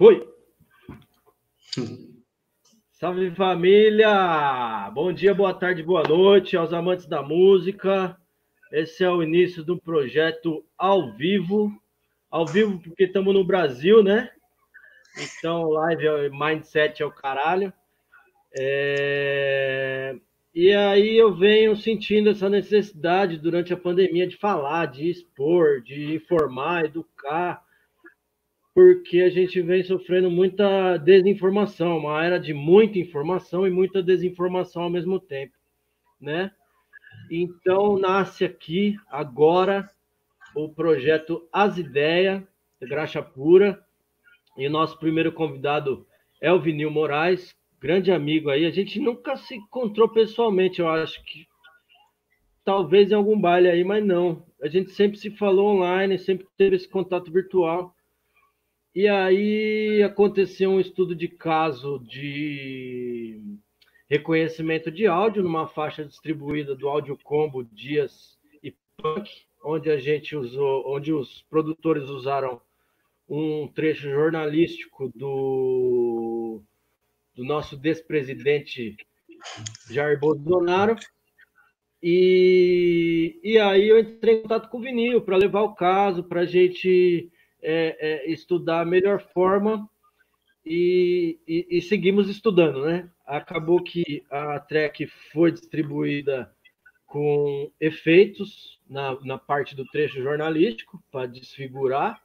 Foi! Salve família! Bom dia, boa tarde, boa noite aos amantes da música. Esse é o início um projeto ao vivo. Ao vivo porque estamos no Brasil, né? Então, live é mindset é o caralho. É... E aí eu venho sentindo essa necessidade durante a pandemia de falar, de expor, de informar, educar porque a gente vem sofrendo muita desinformação, uma era de muita informação e muita desinformação ao mesmo tempo, né? Então nasce aqui agora o projeto As Ideias, Graxa Pura, e nosso primeiro convidado é o Vinil Moraes, grande amigo aí. A gente nunca se encontrou pessoalmente, eu acho que talvez em algum baile aí, mas não. A gente sempre se falou online, sempre teve esse contato virtual. E aí aconteceu um estudo de caso de reconhecimento de áudio numa faixa distribuída do Áudio Combo Dias e Punk, onde a gente usou, onde os produtores usaram um trecho jornalístico do, do nosso despresidente Jair Bolsonaro. E, e aí eu entrei em contato com o Vinil para levar o caso, para a gente é, é, estudar a melhor forma e, e, e, seguimos estudando, né? Acabou que a track foi distribuída com efeitos na, na parte do trecho jornalístico para desfigurar,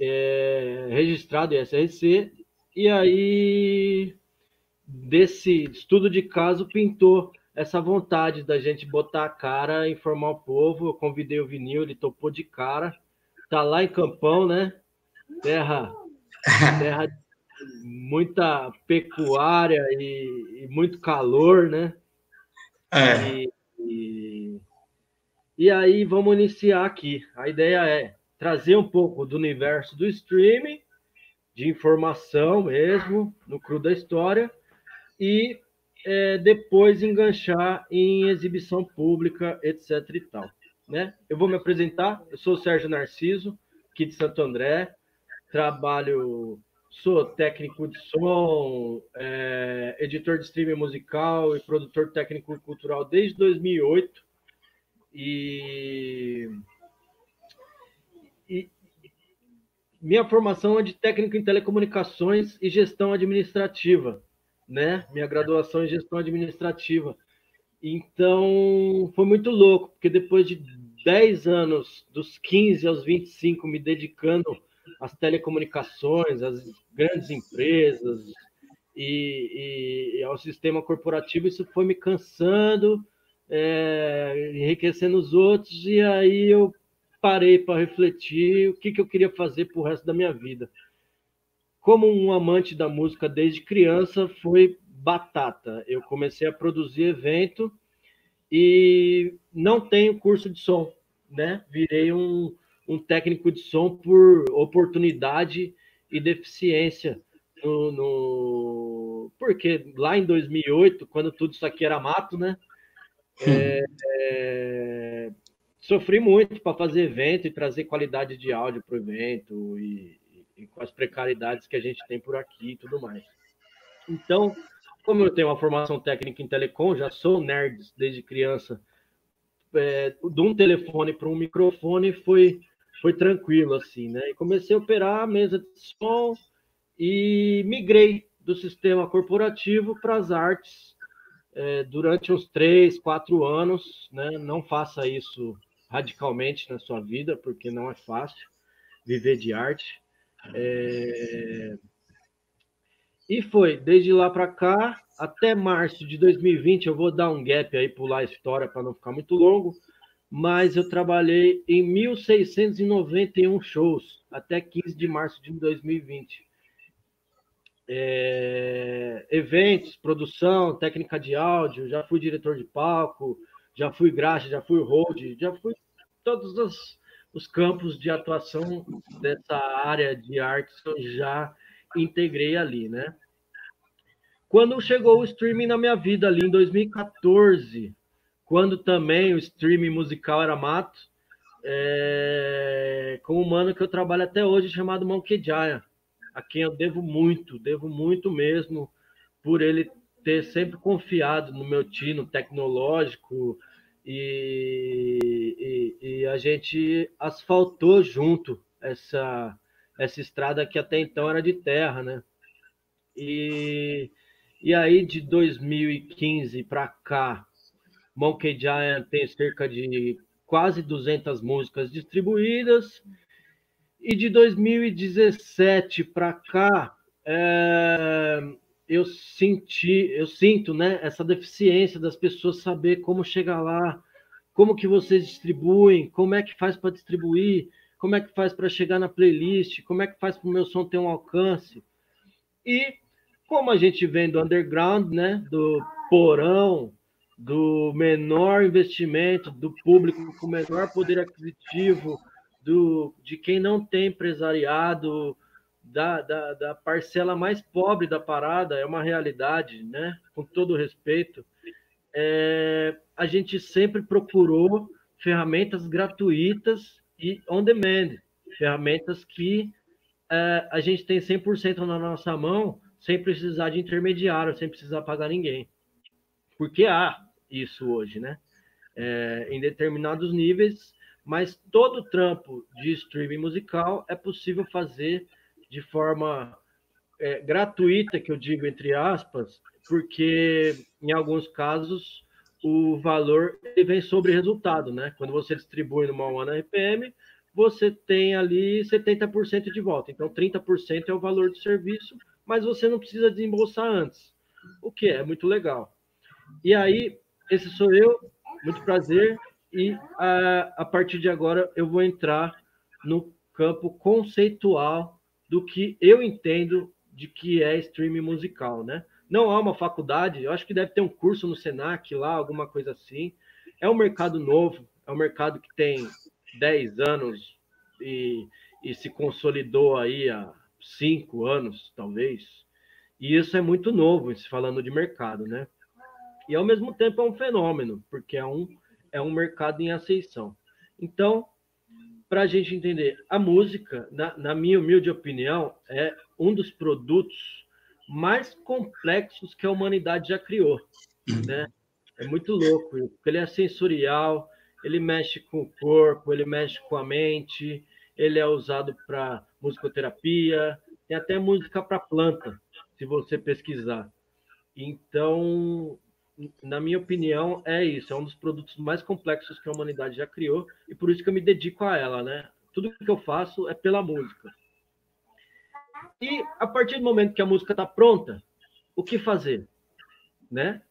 é, registrado em SRC, e aí desse estudo de caso pintou essa vontade da gente botar a cara, informar o povo. Eu convidei o vinil, ele topou de cara tá lá em Campão, né? Terra, terra de muita pecuária e, e muito calor, né? É. E, e, e, aí vamos iniciar aqui. A ideia é trazer um pouco do universo do streaming, de informação mesmo, no cru da história, e é, depois enganchar em exibição pública, etc. e tal. Né? Eu vou me apresentar. Eu sou o Sérgio Narciso, aqui de Santo André. Trabalho, sou técnico de som, é, editor de streaming musical e produtor técnico e cultural desde 2008. E, e minha formação é de técnico em telecomunicações e gestão administrativa, né? Minha graduação em gestão administrativa. Então, foi muito louco, porque depois de 10 anos, dos 15 aos 25, me dedicando às telecomunicações, às grandes empresas e, e, ao sistema corporativo, isso foi me cansando, é, enriquecendo os outros, e aí eu parei para refletir o que, que eu queria fazer para o resto da minha vida. Como um amante da música desde criança, foi batata. Eu comecei a produzir evento e não tenho curso de som, né? Virei um, um técnico de som por oportunidade e deficiência no, no... porque lá em 2008, quando tudo isso aqui era mato, né? É, é... sofri muito para fazer evento e trazer qualidade de áudio para o evento e, e, com as precariedades que a gente tem por aqui e tudo mais. Então, como eu tenho uma formação técnica em telecom, já sou nerd desde criança, é, de um telefone para um microfone foi, foi tranquilo, assim, né? E comecei a operar a mesa de som e migrei do sistema corporativo para as artes é, durante uns três, quatro anos, né? Não faça isso radicalmente na sua vida, porque não é fácil viver de arte. É... E foi, desde lá para cá, até março de 2020, eu vou dar um gap aí, pular a história para não ficar muito longo, mas eu trabalhei em 1.691 shows, até 15 de março de 2020. É, eventos, produção, técnica de áudio, já fui diretor de palco, já fui graxa, já fui hold, já fui todos os, os campos de atuação dessa área de artes eu já integrei ali, né? Quando chegou o streaming na minha vida ali em 2014, quando também o streaming musical era mato, é, com um mano que eu trabalho até hoje chamado Monkey Jaya. a quem eu devo muito, devo muito mesmo, por ele ter sempre confiado no meu tino tecnológico e, e, e, a gente asfaltou junto essa, essa estrada que até então era de terra, né? E, e aí de 2015 para cá, Monkey Giant tem cerca de quase 200 músicas distribuídas e de 2017 para cá é, eu senti, eu sinto, né, essa deficiência das pessoas saber como chegar lá, como que vocês distribuem, como é que faz para distribuir, como é que faz para chegar na playlist, como é que faz para o meu som ter um alcance. E como a gente vem do underground, né, do porão, do menor investimento, do público com menor poder aquisitivo, do, de quem não tem empresariado, da, da, da, parcela mais pobre da parada, é uma realidade, né? com todo respeito. É, a gente sempre procurou ferramentas gratuitas e on demand, ferramentas que é, a gente tem 100% na nossa mão, sem precisar de intermediário, sem precisar pagar ninguém. Porque há isso hoje, né? É, em determinados níveis, mas todo trampo de streaming musical é possível fazer de forma é, gratuita, que eu digo entre aspas, porque em alguns casos o valor vem sobre resultado, né? Quando você distribui numa One RPM, você tem ali 70% de volta. Então, 30% é o valor do serviço, mas você não precisa desembolsar antes, o que é muito legal. E aí, esse sou eu, muito prazer, e a, a partir de agora eu vou entrar no campo conceitual do que eu entendo de que é streaming musical, né? Não há uma faculdade, eu acho que deve ter um curso no Senac lá, alguma coisa assim. É um mercado novo, é um mercado que tem 10 anos e, e se consolidou aí há 5 anos, talvez. E isso é muito novo, se falando de mercado, né? E ao mesmo tempo é um fenômeno, porque é um, é um mercado em ascensão. Então, para a gente entender, a música, na, na, minha humilde opinião, é um dos produtos mais complexos que a humanidade já criou, né? É muito louco, porque ele é sensorial, ele mexe com o corpo, ele mexe com a mente, ele é usado para musicoterapia, tem até música para planta, se você pesquisar. Então, na minha opinião, é isso. É um dos produtos mais complexos que a humanidade já criou e por isso que eu me dedico a ela, né? Tudo que eu faço é pela música. E a partir do momento que a música está pronta, o que fazer, né?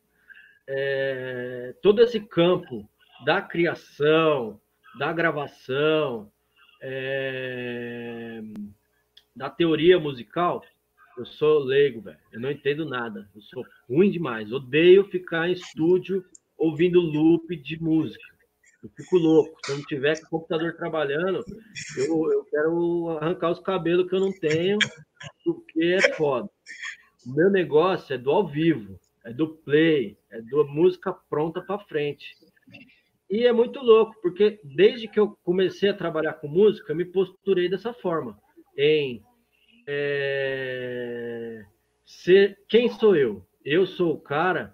É, todo esse campo da criação, da gravação, é, da teoria musical, eu sou leigo, velho. Eu não entendo nada. Eu sou ruim demais. Odeio ficar em estúdio ouvindo loop de música. Eu fico louco. Se eu não tiver com o computador trabalhando, eu, eu quero arrancar os cabelos que eu não tenho, porque é foda. O meu negócio é do ao vivo, é do play, é da música pronta para frente. E é muito louco, porque desde que eu comecei a trabalhar com música, eu me posturei dessa forma, em é, ser quem sou eu? Eu sou o cara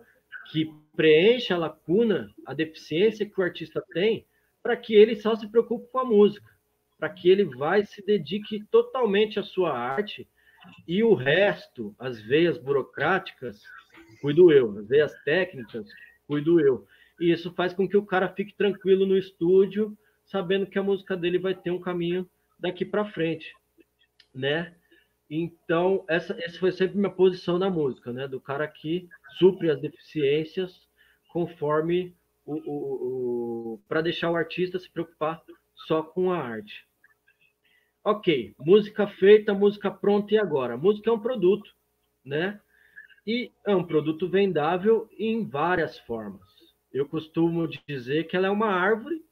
que preenche a lacuna, a deficiência que o artista tem, para que ele só se preocupe com a música, para que ele vai se dedique totalmente à sua arte e o resto, as veias burocráticas, cuido eu, as veias técnicas, cuido eu. E isso faz com que o cara fique tranquilo no estúdio, sabendo que a música dele vai ter um caminho daqui para frente, né? Então, essa, essa foi sempre minha posição na música, né? Do cara que supre as deficiências conforme o, o, o para deixar o artista se preocupar só com a arte. Ok, música feita, música pronta e agora? música é um produto, né? E é um produto vendável em várias formas. Eu costumo dizer que ela é uma árvore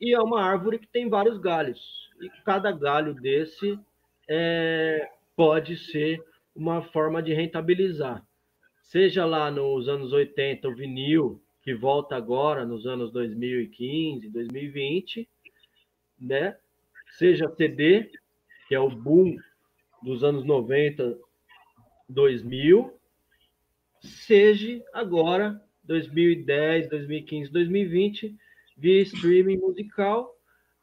e é uma árvore que tem vários galhos. E cada galho desse é, pode ser uma forma de rentabilizar. Seja lá nos anos 80 o vinil, que volta agora nos anos 2015, 2020, né? Seja CD, que é o boom dos anos 90, 2000, seja agora 2010, 2015, 2020, via streaming musical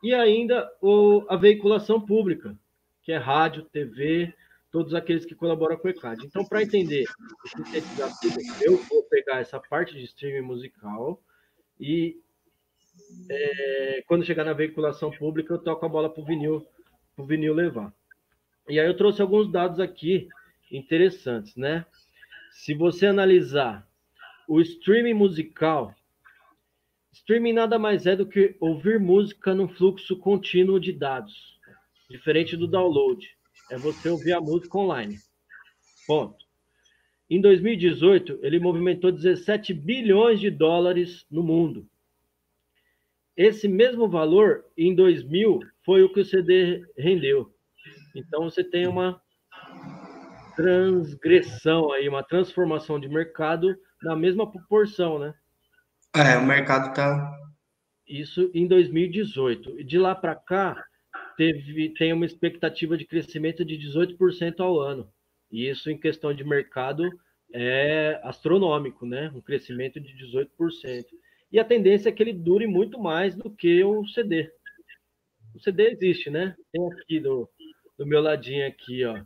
e ainda o, a veiculação pública, que é rádio, TV, todos aqueles que colaboram com o ECAD. Então, para entender eu vou pegar essa parte de streaming musical e é, quando chegar na veiculação pública, eu toco a bola para o vinil, pro vinil levar. E aí eu trouxe alguns dados aqui interessantes, né? Se você analisar o streaming musical, streaming nada mais é do que ouvir música no fluxo contínuo de dados, diferente do download. É você ouvir a música online. Ponto. Em 2018, ele movimentou 17 bilhões de dólares no mundo. Esse mesmo valor, em 2000, foi o que o CD rendeu. Então, você tem uma transgressão aí, uma transformação de mercado na mesma proporção, né? É, o mercado tá. Isso em 2018. E de lá para cá, teve, tem uma expectativa de crescimento de 18% ao ano. E isso, em questão de mercado, é astronômico, né? Um crescimento de 18%. E a tendência é que ele dure muito mais do que o CD. O CD existe, né? Tem aqui do, do meu ladinho aqui, ó.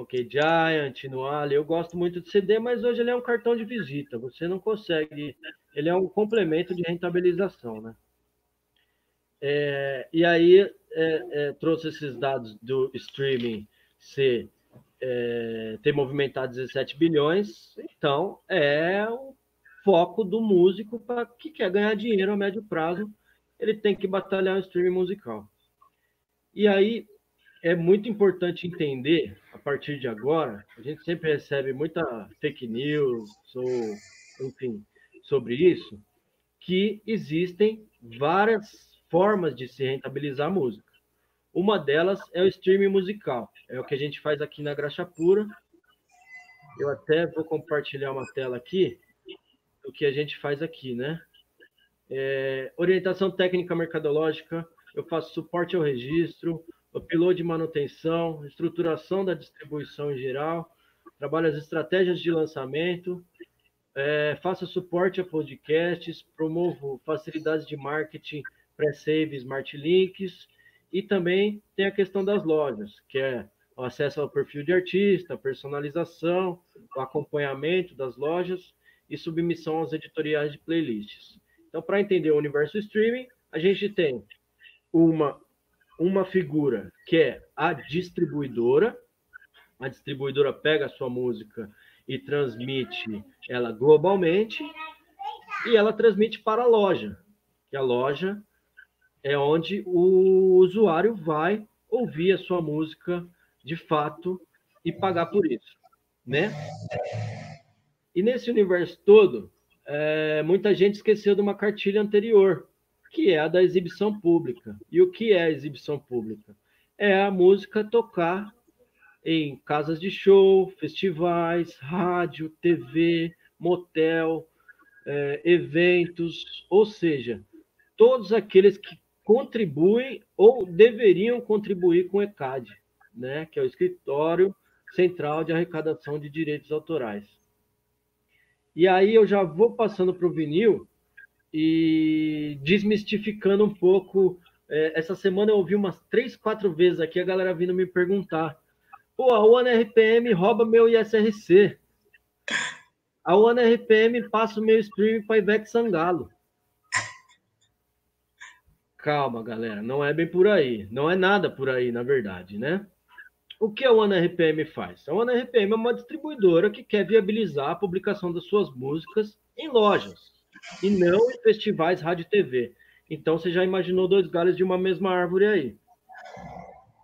Ok, Giant, Noale. Eu gosto muito de CD, mas hoje ele é um cartão de visita. Você não consegue. Ele é um complemento de rentabilização, né? É, e aí é, é, trouxe esses dados do streaming ser, é, ter movimentado 17 bilhões. Então, é o foco do músico para que quer ganhar dinheiro a médio prazo. Ele tem que batalhar o streaming musical. E aí, é muito importante entender, a partir de agora, a gente sempre recebe muita fake news, ou, enfim, sobre isso, que existem várias formas de se rentabilizar a música. Uma delas é o streaming musical, é o que a gente faz aqui na Graxa Pura. Eu até vou compartilhar uma tela aqui do que a gente faz aqui, né? É, orientação técnica mercadológica, eu faço suporte ao registro, upload de manutenção, estruturação da distribuição em geral, trabalho as estratégias de lançamento, é, suporte a podcasts, promovo facilidades de marketing, pré-save, smart links, e também tem a questão das lojas, que é o acesso ao perfil de artista, personalização, o acompanhamento das lojas e submissão aos editoriais de playlists. Então, para entender o universo streaming, a gente tem uma uma figura que é a distribuidora. A distribuidora pega a sua música e transmite ela globalmente e ela transmite para a loja. Que a loja é onde o usuário vai ouvir a sua música de fato e pagar por isso, né? E nesse universo todo, é, muita gente esqueceu de uma cartilha anterior, que é a da exibição pública. E o que é a exibição pública? É a música tocar em casas de show, festivais, rádio, TV, motel, é, eventos, ou seja, todos aqueles que contribuem ou deveriam contribuir com o ECAD, né, que é o Escritório Central de Arrecadação de Direitos Autorais. E aí eu já vou passando para o vinil, e desmistificando um pouco. É, essa semana eu ouvi umas três, quatro vezes aqui a galera vindo me perguntar: pô, a OneRPM rouba meu ISRC. A OneRPM passa o meu stream para Ivete Sangalo. Calma, galera, não é bem por aí. Não é nada por aí, na verdade, né? O que a OneRPM faz? A OneRPM é uma distribuidora que quer viabilizar a publicação das suas músicas em lojas e não em festivais rádio e TV. Então você já imaginou dois galhos de uma mesma árvore aí.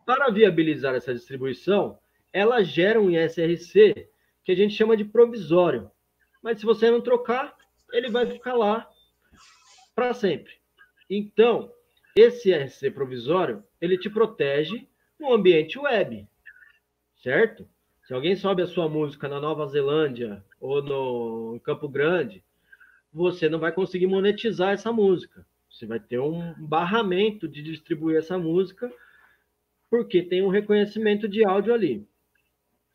Para viabilizar essa distribuição, ela gera um ISRC que a gente chama de provisório. Mas se você não trocar, ele vai ficar lá para sempre. Então, esse ISRC provisório, ele te protege no ambiente web, certo? Se alguém sobe a sua música na Nova Zelândia ou no Campo Grande, você não vai conseguir monetizar essa música. Você vai ter um barramento de distribuir essa música porque tem um reconhecimento de áudio ali.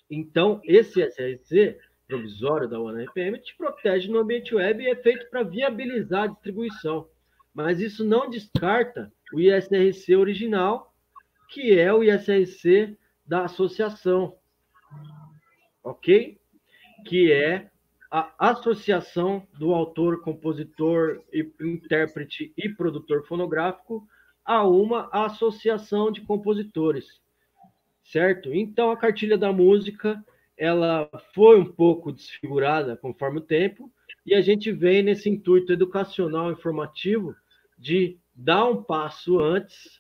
Então, esse SRC provisório da ONU-RPM te protege no ambiente web e é feito para viabilizar a distribuição. Mas isso não descarta o ISRC original, que é o ISRC da associação, ok? Que é a associação do autor, compositor, intérprete e produtor fonográfico a uma associação de compositores, certo? Então a cartilha da música ela foi um pouco desfigurada conforme o tempo e a gente vem nesse intuito educacional informativo de dar um passo antes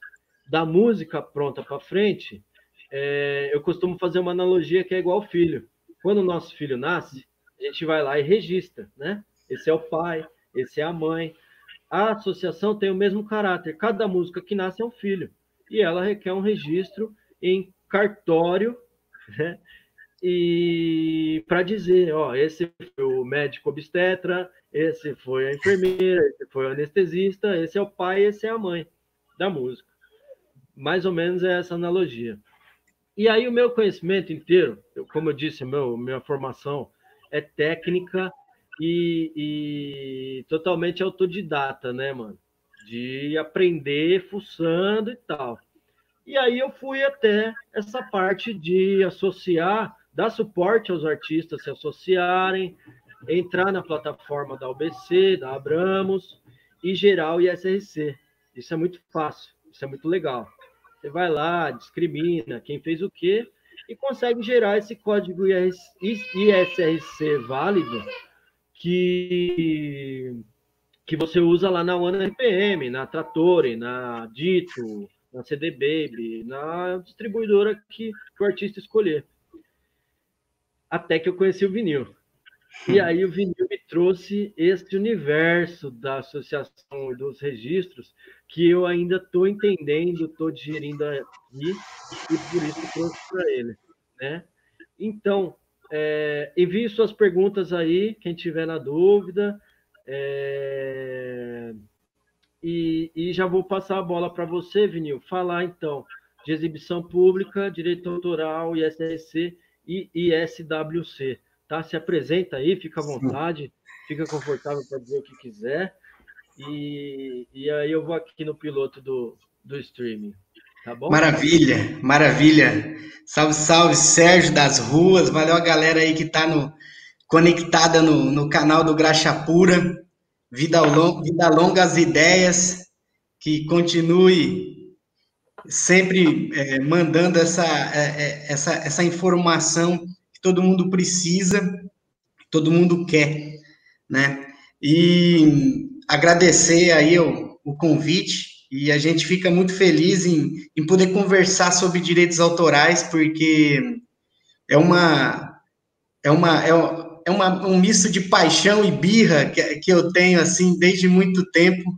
da música pronta para frente. É, eu costumo fazer uma analogia que é igual ao filho. Quando o nosso filho nasce, a gente vai lá e registra, né? Esse é o pai, esse é a mãe. A associação tem o mesmo caráter. Cada música que nasce é um filho. E ela requer um registro em cartório, né? E para dizer, ó, esse foi o médico obstetra, esse foi a enfermeira, esse foi o anestesista, esse é o pai, esse é a mãe da música. Mais ou menos é essa analogia. E aí o meu conhecimento inteiro, como eu disse, meu, minha formação é técnica e, e totalmente autodidata, né, mano? De aprender fuçando e tal. E aí eu fui até essa parte de associar, dar suporte aos artistas se associarem, entrar na plataforma da UBC, da Abramos e gerar o ISRC. Isso é muito fácil, isso é muito legal. Você vai lá, discrimina quem fez o quê e consegue gerar esse código ISRC válido que, que você usa lá na One RPM, na Trattori, na Dito, na CD Baby, na distribuidora que, que o artista escolher. Até que eu conheci o vinil. E aí o vinil me trouxe esse universo da associação e dos registros que eu ainda estou entendendo, estou digerindo aqui e por isso trouxe para ele, né? Então, é, envie suas perguntas aí, quem tiver na dúvida. É, e, e, já vou passar a bola para você, Vinil, falar então de exibição pública, direito autoral, ISRC e ISWC. Tá? Se apresenta aí, fica à vontade, fica confortável para dizer o que quiser. E, e aí eu vou aqui no piloto do, do streaming. Tá bom? Maravilha, maravilha. Salve, salve, Sérgio das Ruas. Valeu a galera aí que está no, conectada no, no canal do Graxa Pura. Vida, longa, vida longa as ideias. Que continue sempre é, mandando essa, é, é essa, essa informação todo mundo precisa, todo mundo quer, né? E agradecer aí o, o convite e a gente fica muito feliz em, em poder conversar sobre direitos autorais, porque é uma é uma é, é uma, um misto de paixão e birra que, que eu tenho assim desde muito tempo,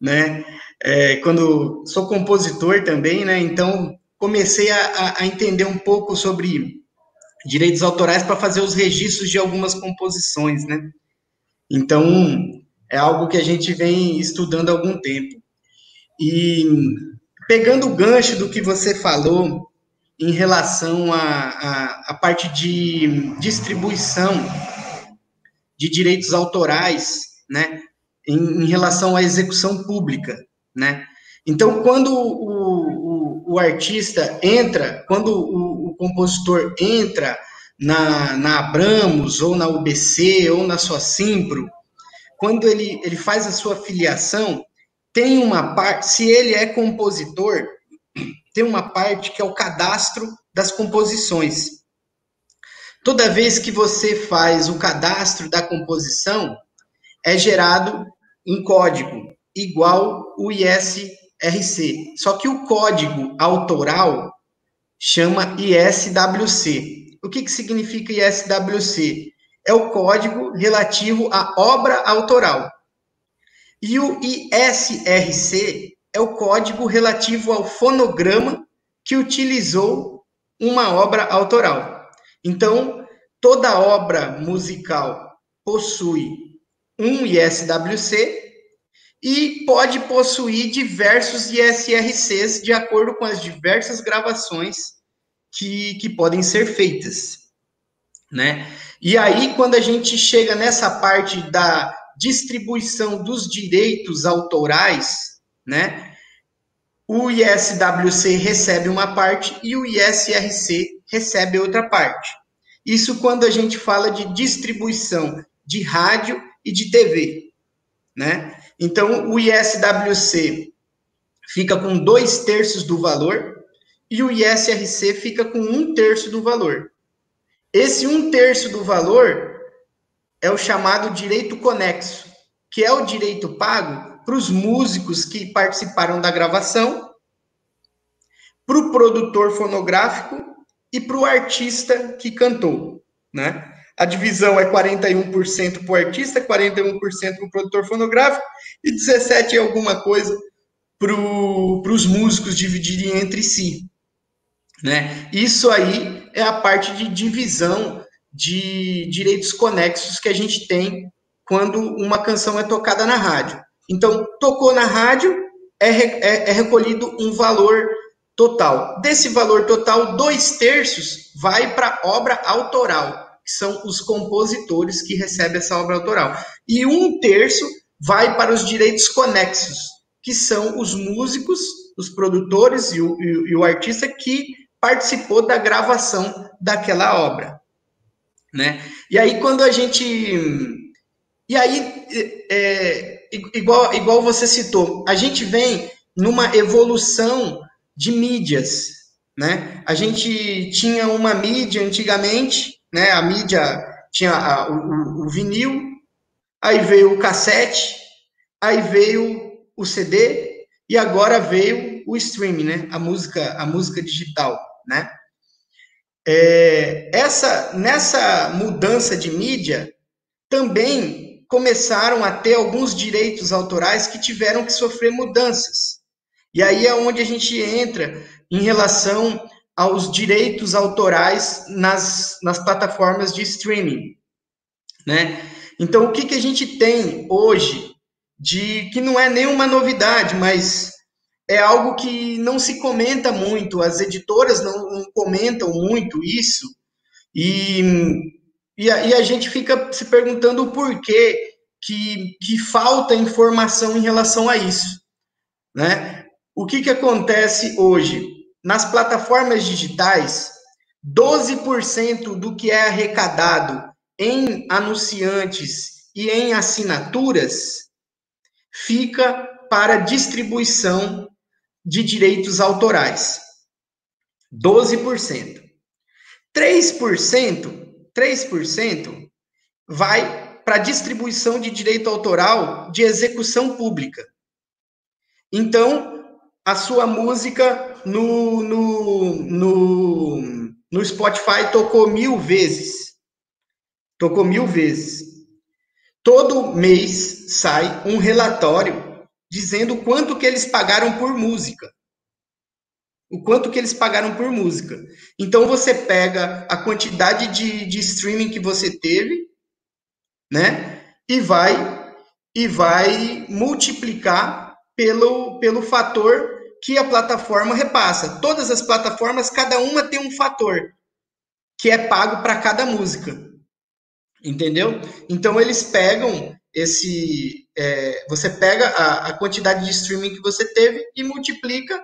né? É, quando sou compositor também, né? Então comecei a, a entender um pouco sobre direitos autorais para fazer os registros de algumas composições, né? Então, é algo que a gente vem estudando há algum tempo. E pegando o gancho do que você falou em relação à parte de distribuição de direitos autorais, né? Em, em, relação à execução pública, né? Então, quando o, o, o artista entra, quando o, compositor entra na, na Abramos, ou na UBC, ou na sua Simpro, quando ele, ele faz a sua filiação, tem uma parte, se ele é compositor, tem uma parte que é o cadastro das composições. Toda vez que você faz o cadastro da composição, é gerado um código igual o ISRC. Só que o código autoral chama ISWC. O que, que significa ISWC? É o código relativo à obra autoral. E o ISRC é o código relativo ao fonograma que utilizou uma obra autoral. Então, toda obra musical possui um ISWC e pode possuir diversos ISRCs de acordo com as diversas gravações que, que podem ser feitas, né? E aí, quando a gente chega nessa parte da distribuição dos direitos autorais, né? O ISWC recebe uma parte e o ISRC recebe outra parte. Isso quando a gente fala de distribuição de rádio e de TV, né? Então, o ISWC fica com dois terços do valor e o ISRC fica com um terço do valor. Esse um terço do valor é o chamado direito conexo, que é o direito pago para os músicos que participaram da gravação, para o produtor fonográfico e para o artista que cantou, né? A divisão é 41% para o artista, 41% para o produtor fonográfico e 17% é alguma coisa para os músicos dividirem entre si. Né? Isso aí é a parte de divisão de direitos conexos que a gente tem quando uma canção é tocada na rádio. Então, tocou na rádio, é, é, é recolhido um valor total. Desse valor total, dois terços vai para obra autoral, que são os compositores que recebem essa obra autoral. E um terço vai para os direitos conexos, que são os músicos, os produtores e o, e, e o artista que participou da gravação daquela obra. Né? E aí, quando a gente. E aí, é, igual, igual você citou, a gente vem numa evolução de mídias. Né? A gente tinha uma mídia antigamente né? A mídia tinha a, o, o, vinil, aí veio o cassete, aí veio o CD e agora veio o streaming, né? A música, a música digital, né? É, essa nessa mudança de mídia também começaram a ter alguns direitos autorais que tiveram que sofrer mudanças. E aí é onde a gente entra em relação aos direitos autorais nas, nas plataformas de streaming, né? Então, o que, que a gente tem hoje de que não é nenhuma novidade, mas é algo que não se comenta muito, as editoras não, não comentam muito isso, e, e a, e, a, gente fica se perguntando o porquê que, que falta informação em relação a isso, né? O que, que acontece hoje? nas plataformas digitais, 12% do que é arrecadado em anunciantes e em assinaturas fica para distribuição de direitos autorais. 12%. 3%, 3% vai para distribuição de direito autoral de execução pública. Então, a sua música no, no, no, no Spotify tocou mil vezes. Tocou mil vezes. Todo mês sai um relatório dizendo quanto que eles pagaram por música. O quanto que eles pagaram por música. Então você pega a quantidade de, de streaming que você teve, né? E vai e vai multiplicar pelo, pelo fator que a plataforma repassa. Todas as plataformas, cada uma tem um fator que é pago para cada música. Entendeu? Então eles pegam esse. É, você pega a, a quantidade de streaming que você teve e multiplica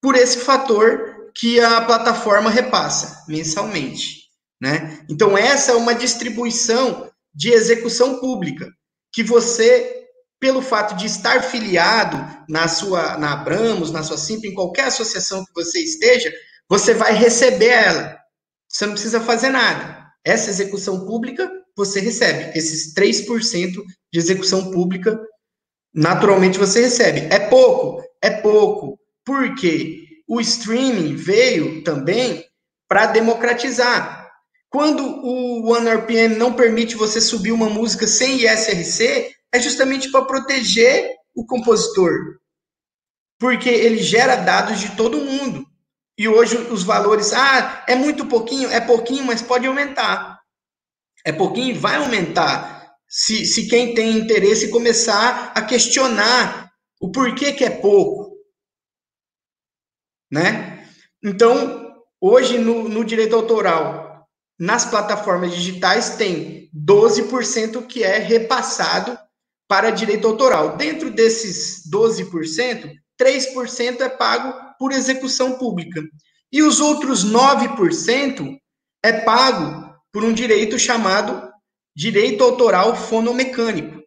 por esse fator que a plataforma repassa mensalmente. Né? Então, essa é uma distribuição de execução pública, que você pelo fato de estar filiado na sua na Abramos, na sua Simp, em qualquer associação que você esteja, você vai receber ela. Você não precisa fazer nada. Essa execução pública você recebe. Esses 3% de execução pública, naturalmente você recebe. É pouco? É pouco. Porque o streaming veio também para democratizar. Quando o OneRPM não permite você subir uma música sem ISRC, é justamente para proteger o compositor, porque ele gera dados de todo mundo. E hoje os valores, ah, é muito pouquinho, é pouquinho, mas pode aumentar. É pouquinho vai aumentar. se, se quem tem interesse começar a questionar o porquê que é pouco, né? Então, hoje no, no direito autoral, nas plataformas digitais tem 12% que é repassado para direito autoral. Dentro desses 12%, 3% é pago por execução pública. E os outros 9% é pago por um direito chamado direito autoral fonomecânico.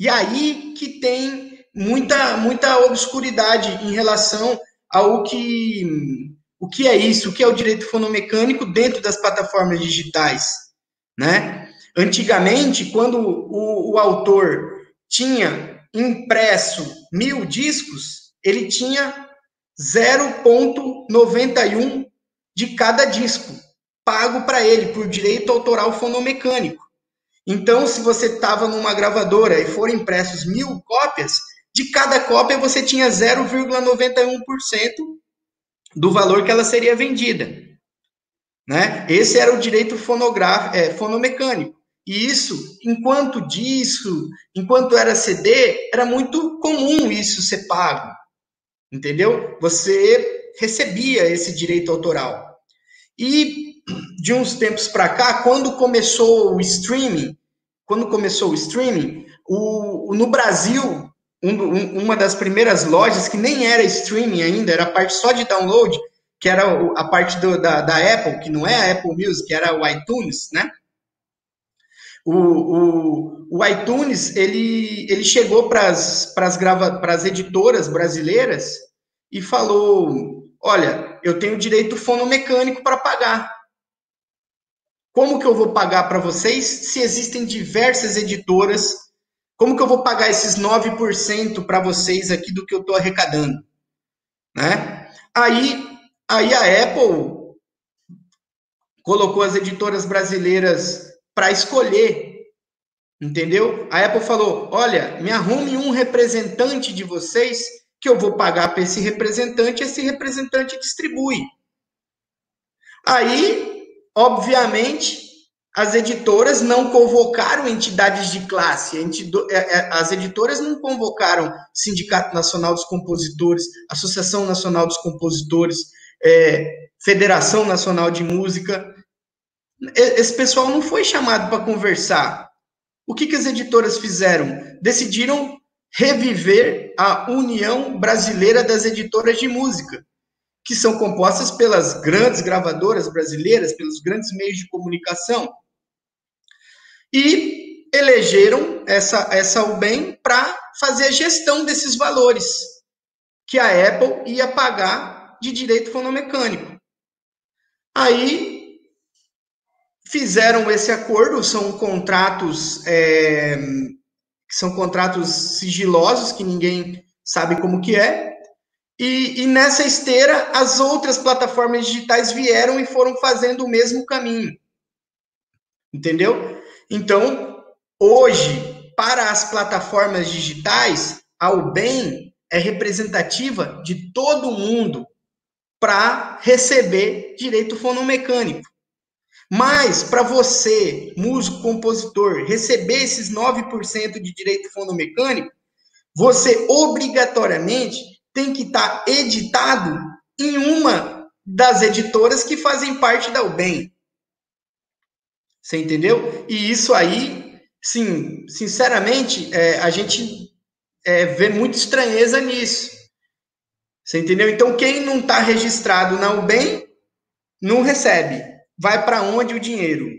E aí que tem muita muita obscuridade em relação ao que o que é isso, o que é o direito fonomecânico dentro das plataformas digitais, né? Antigamente, quando o, o autor tinha impresso mil discos, ele tinha 0,91 de cada disco pago para ele por direito autoral fonomecânico. Então, se você estava numa gravadora e foram impressos mil cópias, de cada cópia você tinha 0,91% do valor que ela seria vendida. Né? Esse era o direito fonográfico, é, fonomecânico. E isso, enquanto disso, enquanto era CD, era muito comum isso ser pago. Entendeu? Você recebia esse direito autoral. E de uns tempos para cá, quando começou o streaming, quando começou o streaming, o, no Brasil, um, um, uma das primeiras lojas que nem era streaming ainda, era parte só de download, que era a parte do, da, da Apple, que não é a Apple Music, era o iTunes, né? O, o, o iTunes ele, ele chegou para as editoras brasileiras e falou: Olha, eu tenho direito fonomecânico para pagar. Como que eu vou pagar para vocês se existem diversas editoras? Como que eu vou pagar esses 9% para vocês aqui do que eu estou arrecadando? Né? Aí, aí a Apple colocou as editoras brasileiras para escolher, entendeu? A Apple falou: olha, me arrume um representante de vocês que eu vou pagar para esse representante, esse representante distribui. Aí, obviamente, as editoras não convocaram entidades de classe, é, é, as editoras não convocaram Sindicato Nacional dos Compositores, Associação Nacional dos Compositores, é, Federação Nacional de Música, esse pessoal não foi chamado para conversar. O que, que as editoras fizeram? Decidiram reviver a União Brasileira das Editoras de Música, que são compostas pelas grandes gravadoras brasileiras, pelos grandes meios de comunicação. E elegeram essa, essa UBEM para fazer a gestão desses valores que a Apple ia pagar de direito fonomecânico. Aí fizeram esse acordo, são contratos é, são contratos sigilosos que ninguém sabe como que é. E, e, nessa esteira, as outras plataformas digitais vieram e foram fazendo o mesmo caminho. Entendeu? Então, hoje, para as plataformas digitais, a UBEM é representativa de todo mundo para receber direito fonomecânico. Mas para você, músico, compositor, receber esses 9% de direito fonomecânico, você obrigatoriamente tem que estar tá editado em uma das editoras que fazem parte da UBEM. Você entendeu? E isso aí, sim, sinceramente, é, a gente é, vê muita estranheza nisso. Você entendeu? Então, quem não está registrado na UBEM não recebe vai para onde o dinheiro?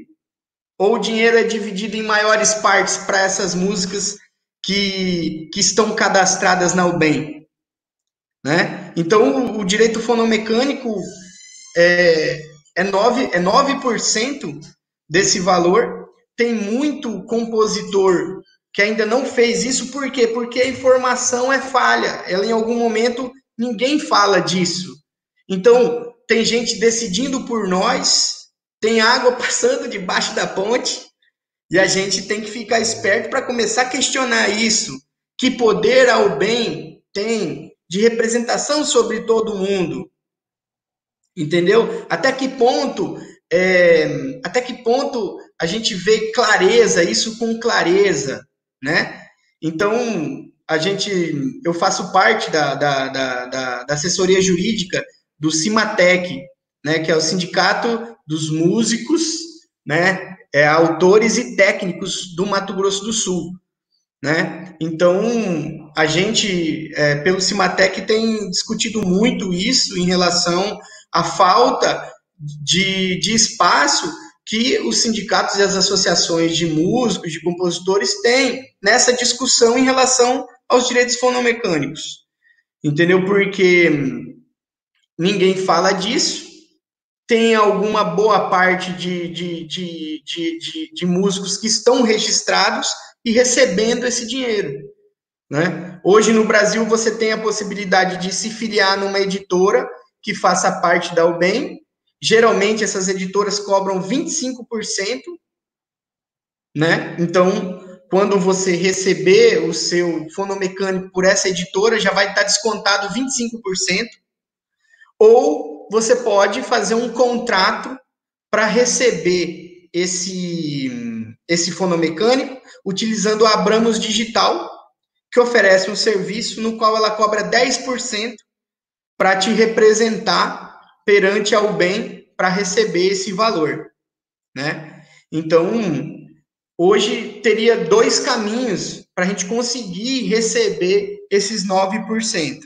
Ou o dinheiro é dividido em maiores partes para essas músicas que, que estão cadastradas na UBEM? Né? Então, o, direito fonomecânico é, é, 9, é 9% desse valor. Tem muito compositor que ainda não fez isso, por quê? Porque a informação é falha. Ela, em algum momento, ninguém fala disso. Então, tem gente decidindo por nós tem água passando debaixo da ponte e a gente tem que ficar esperto para começar a questionar isso. Que poder ao bem tem de representação sobre todo mundo? Entendeu? Até que ponto é, até que ponto a gente vê clareza, isso com clareza, né? Então, a gente, eu faço parte da, da, da, da, assessoria jurídica do CIMATEC, né, que é o Sindicato dos Músicos, né, é, autores e técnicos do Mato Grosso do Sul. Né? Então, a gente, é, pelo CIMATEC, tem discutido muito isso em relação à falta de, de espaço que os sindicatos e as associações de músicos, de compositores têm nessa discussão em relação aos direitos fonomecânicos. Entendeu? Porque ninguém fala disso. Tem alguma boa parte de, de, de, de, músicos que estão registrados e recebendo esse dinheiro. Né? Hoje no Brasil você tem a possibilidade de se filiar numa editora que faça parte da UBEM. Geralmente essas editoras cobram 25%, né? Então, quando você receber o seu fonomecânico por essa editora, já vai estar descontado 25%. Ou você pode fazer um contrato para receber esse, esse fonomecânico utilizando a Abramos Digital, que oferece um serviço no qual ela cobra 10% para te representar perante ao bem para receber esse valor, né? Então, hoje teria dois caminhos para a gente conseguir receber esses 9%,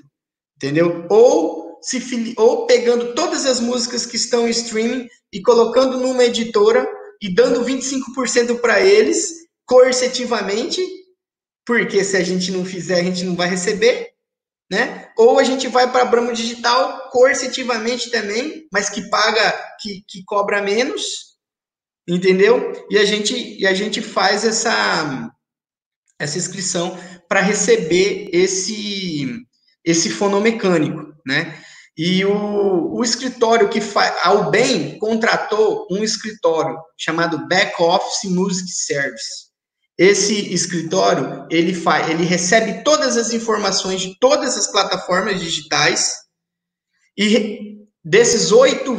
entendeu? Ou se ou pegando todas as músicas que estão em streaming e colocando numa editora e dando 25% para eles coercitivamente, porque se a gente não fizer, a gente não vai receber, né? Ou a gente vai para Bramo Digital coercitivamente também, mas que paga, que, que cobra menos, entendeu? E a gente, e a gente faz essa, essa inscrição para receber esse, esse fonomecânico, né? E o, o escritório que faz. A UBEM contratou um escritório chamado Back Office Music Service. Esse escritório, ele faz, ele recebe todas as informações de todas as plataformas digitais e desses 8,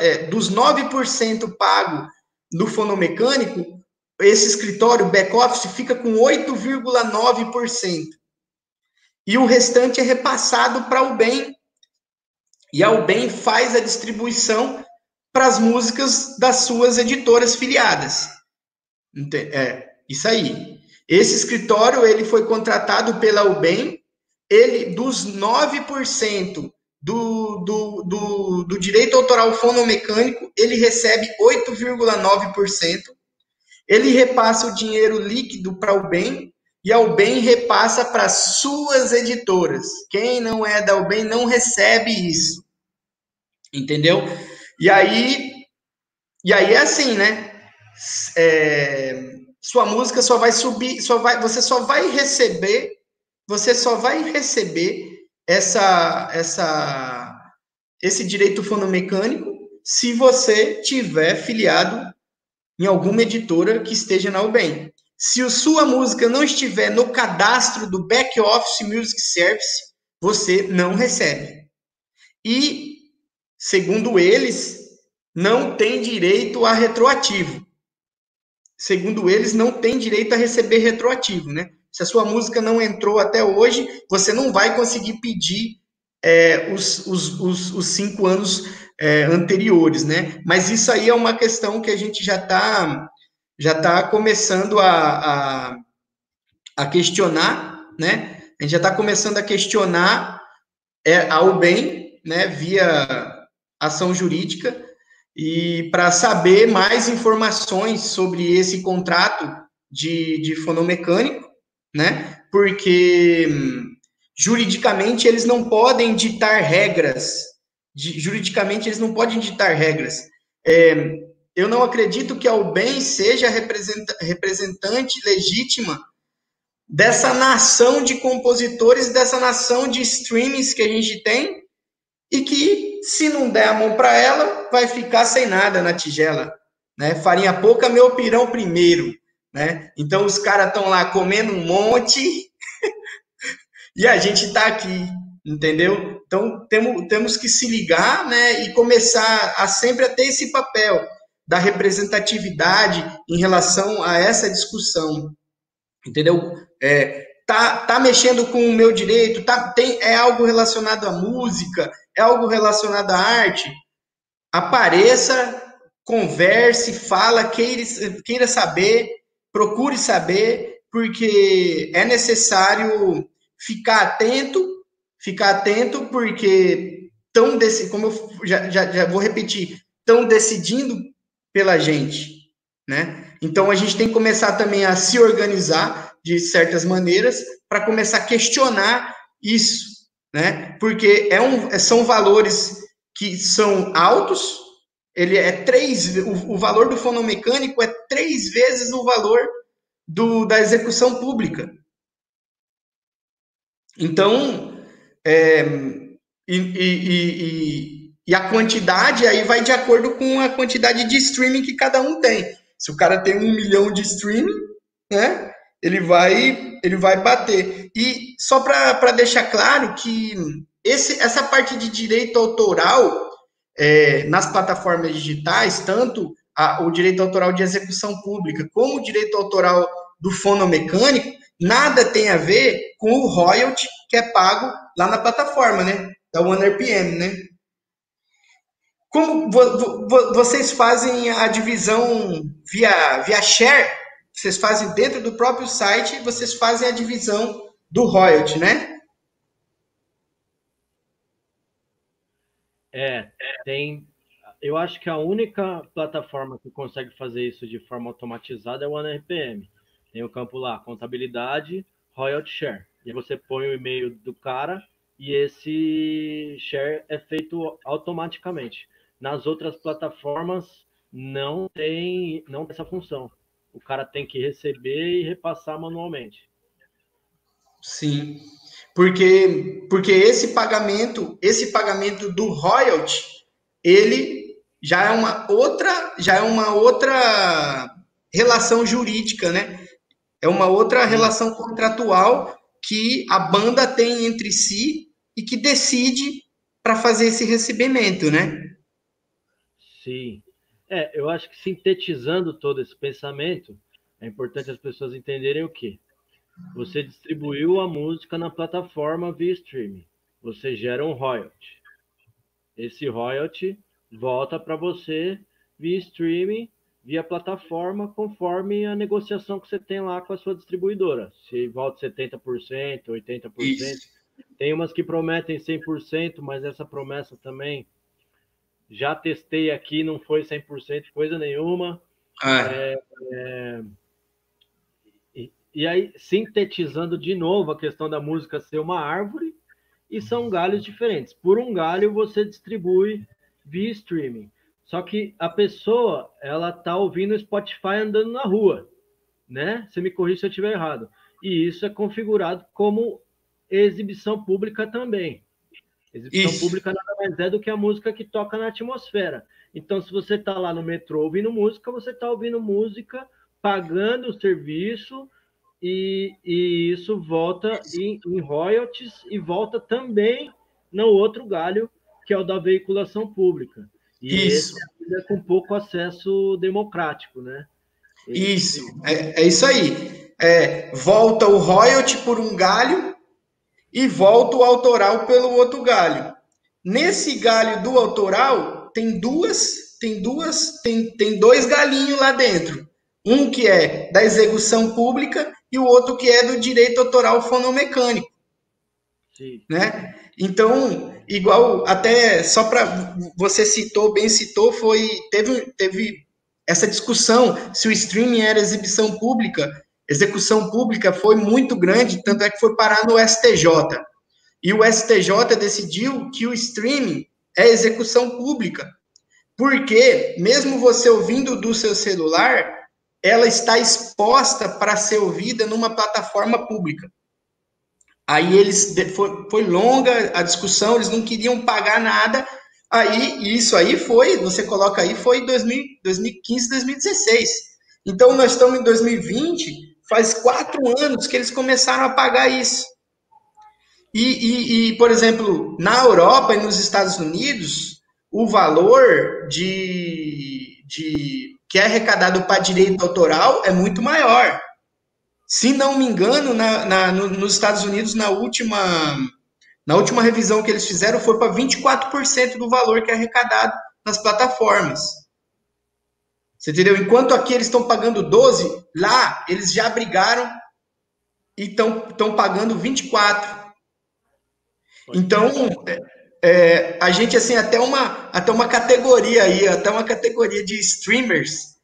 é, dos 9% pago do fonomecânico, esse escritório back office fica com 8,9%. E o restante é repassado para o bem. E a UBEM faz a distribuição para as músicas das suas editoras filiadas. É, isso aí. Esse escritório ele foi contratado pela UBEM, ele dos 9% do, do, do, do direito autoral fonomecânico, ele recebe 8,9%. Ele repassa o dinheiro líquido para o bem e a UBEM repassa para suas editoras. Quem não é da UBEM não recebe isso. Entendeu? E aí, e aí é assim, né? É, sua música só vai subir, só vai, você só vai receber, você só vai receber essa, essa, esse direito fonomecânico se você tiver filiado em alguma editora que esteja na UBEM. Se a sua música não estiver no cadastro do Back Office Music Service, você não recebe. E, segundo eles, não tem direito a retroativo segundo eles, não tem direito a receber retroativo, né? Se a sua música não entrou até hoje, você não vai conseguir pedir é, os, os, os, os, cinco anos é, anteriores, né? Mas isso aí é uma questão que a gente já está já tá começando a, a, a, questionar, né? A gente já está começando a questionar é, a UBEM, né? Via ação jurídica, e para saber mais informações sobre esse contrato de, de fonomecânico, né? Porque hum, juridicamente eles não podem ditar regras. De, juridicamente eles não podem ditar regras. É, eu não acredito que a UBEM seja representante legítima dessa nação de compositores, dessa nação de streamings que a gente tem, e que, se não der a mão para ela, vai ficar sem nada na tigela. Né? Farinha pouca, meu pirão primeiro. Né? Então, os caras estão lá comendo um monte e a gente está aqui entendeu? Então temos, temos que se ligar, né, e começar a sempre a ter esse papel da representatividade em relação a essa discussão, entendeu? É, tá, tá mexendo com o meu direito, tá, tem, é algo relacionado à música, é algo relacionado à arte, apareça, converse, fala, queira, queira saber, procure saber, porque é necessário ficar atento, ficar atento, porque tão desse, como eu já, já, já vou repetir, estão decidindo pela gente, né? Então a gente tem que começar também a se organizar de certas maneiras para começar a questionar isso, né? Porque é um, são valores que são altos, ele é três, o, o valor do fonomecânico é três vezes o valor do, da execução pública. Então, é, e, e, e, e, a quantidade aí vai de acordo com a quantidade de streaming que cada um tem. Se o cara tem um milhão de streaming, né, ele vai, ele vai bater. E só para deixar claro que esse, essa parte de direito autoral é, nas plataformas digitais, tanto a, o direito autoral de execução pública como o direito autoral do fonomecânico, nada tem a ver com o royalty que é pago lá na plataforma, né? Da OneRPM, né? Como vo, vo, vocês fazem a divisão via, via share, vocês fazem dentro do próprio site, vocês fazem a divisão do royalty, né? É, tem eu acho que a única plataforma que consegue fazer isso de forma automatizada é o OneRPM. Tem o campo lá, contabilidade, royalty share. E você põe o e-mail do cara e esse share é feito automaticamente. Nas outras plataformas não tem, não tem essa função. O cara tem que receber e repassar manualmente. Sim. Porque porque esse pagamento, esse pagamento do royalty, ele já é uma outra, já é uma outra relação jurídica, né? É uma outra relação contratual que a banda tem entre si e que decide para fazer esse recebimento, né? Sim. É, eu acho que sintetizando todo esse pensamento, é importante as pessoas entenderem o quê? Você distribuiu a música na plataforma via streaming. Você gera um royalty. Esse royalty volta para você via streaming, via plataforma, conforme a negociação que você tem lá com a sua distribuidora. Se volta 70%, 80%. Isso. Tem umas que prometem 100%, mas essa promessa também já testei aqui, não foi 100% coisa nenhuma. Ah. É, é, e, e aí, sintetizando de novo a questão da música ser uma árvore, e são galhos diferentes. Por um galho, você distribui via streaming. Só que a pessoa, ela tá ouvindo o Spotify andando na rua, né? Você me corrija se eu estiver errado. E isso é configurado como exibição pública também. Exibição isso. pública mais é do que a música que toca na atmosfera. Então, se você está lá no metrô ouvindo música, você está ouvindo música, pagando o serviço, e, e isso volta em, em royalties e volta também no outro galho que é o da veiculação pública. E isso. esse é com pouco acesso democrático, né? Isso, é, é isso aí. É, volta o royalty por um galho e volta o autoral pelo outro galho. Nesse galho do autoral tem duas, tem duas, tem, tem dois galinhos lá dentro. Um que é da execução pública e o outro que é do direito autoral fonomecânico. Sim. Né? Então, igual até só para você citou, bem citou, foi teve teve essa discussão se o streaming era exibição pública, execução pública foi muito grande, tanto é que foi parar no STJ. E o STJ decidiu que o streaming é execução pública. Porque mesmo você ouvindo do seu celular, ela está exposta para ser ouvida numa plataforma pública. Aí eles foi, foi longa a discussão, eles não queriam pagar nada. Aí isso aí foi, você coloca aí, foi 2000, 2015, 2016. Então nós estamos em 2020, faz quatro anos que eles começaram a pagar isso. E, e, e, por exemplo, na Europa e nos Estados Unidos, o valor de, de que é arrecadado para direito autoral é muito maior. Se não me engano, na, na, no, nos Estados Unidos, na última, na última revisão que eles fizeram, foi para 24% do valor que é arrecadado nas plataformas. Você entendeu? Enquanto aqui eles estão pagando 12, lá eles já brigaram e estão pagando 24. Então, é, é, a gente, assim, até uma, até uma categoria aí, até uma categoria de streamers,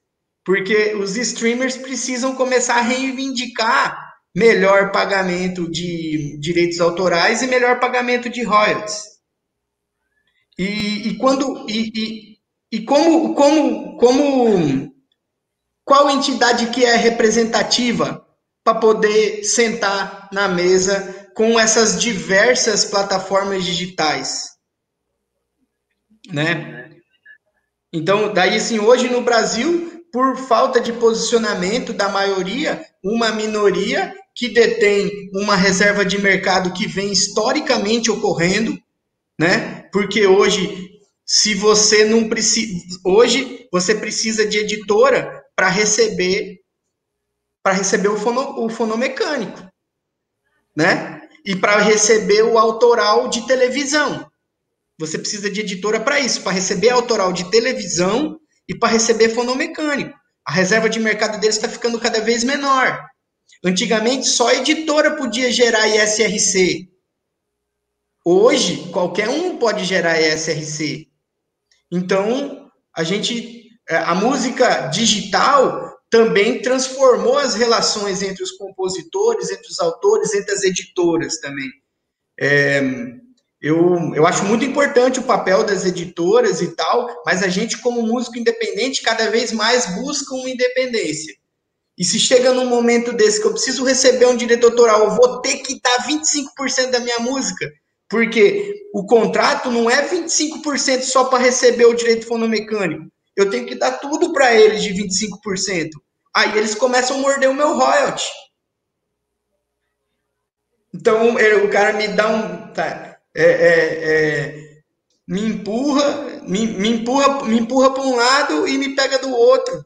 porque os streamers precisam começar a reivindicar melhor pagamento de direitos autorais e melhor pagamento de royalties. E, e quando e, e, e, como como como qual entidade que é representativa para poder sentar na mesa com essas diversas plataformas digitais, né? Então, daí assim, hoje no Brasil, por falta de posicionamento da maioria, uma minoria que detém uma reserva de mercado que vem historicamente ocorrendo, né? Porque hoje, se você não precisa, hoje você precisa de editora para receber para receber o, fono, o fonomecânico, né? e para receber o autoral de televisão. Você precisa de editora para isso, para receber autoral de televisão e para receber fonomecânico. A reserva de mercado deles está ficando cada vez menor. Antigamente, só a editora podia gerar ISRC. Hoje, qualquer um pode gerar ISRC. Então, a gente, é, a música digital também transformou as relações entre os compositores, entre os autores, entre as editoras também. É, eu, eu acho muito importante o papel das editoras e tal, mas a gente, como músico independente, cada vez mais busca uma independência. E se chega num momento desse que eu preciso receber um direito autoral, eu vou ter que dar 25% da minha música, porque o contrato não é 25% só para receber o direito fonomecânico. Eu tenho que dar tudo para eles de 25%. Aí eles começam a morder o meu royalty. Então o cara me dá um. Tá, é, é, é, me empurra, me, me empurra, me empurra para um lado e me pega do outro.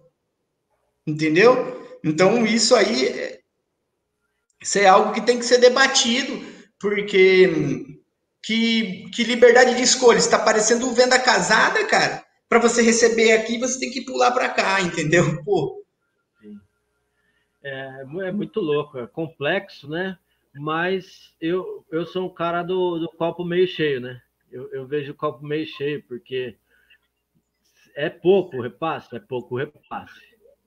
Entendeu? Então isso aí é, isso é algo que tem que ser debatido, porque que, que liberdade de escolha está parecendo venda casada, cara. Para você receber aqui, você tem que pular para cá, entendeu? Pô, é, é muito louco, é complexo, né? Mas eu, eu sou um cara do, do copo meio cheio, né? Eu, eu vejo o copo meio cheio, porque é pouco repasse, é pouco repasse,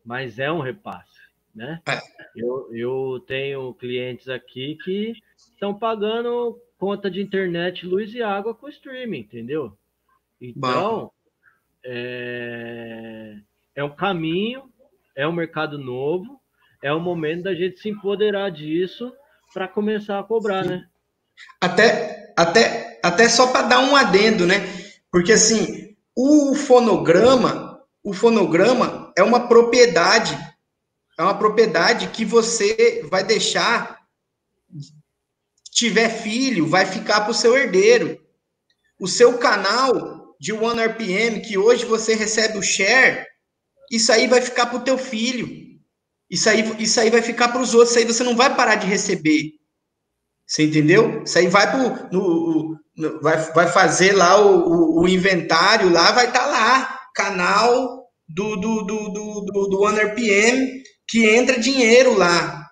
mas é um repasse, né? É. Eu, eu tenho clientes aqui que estão pagando conta de internet, luz e água com streaming, entendeu? Então, é, é um caminho, é um mercado novo, é o momento da gente se empoderar disso para começar a cobrar, né? Até, até, até só para dar um adendo, né? Porque assim, o fonograma, o fonograma é uma propriedade, é uma propriedade que você vai deixar, tiver filho, vai ficar para o seu herdeiro. O seu canal de One RPM, que hoje você recebe o share, isso aí vai ficar para o teu filho. Isso aí, isso aí vai ficar para os outros, isso aí você não vai parar de receber. Você entendeu? Isso aí vai pro, no, no vai, vai fazer lá o, o, o inventário, lá vai estar tá lá, canal do, do, do, do, do, do OneRPM, que entra dinheiro lá.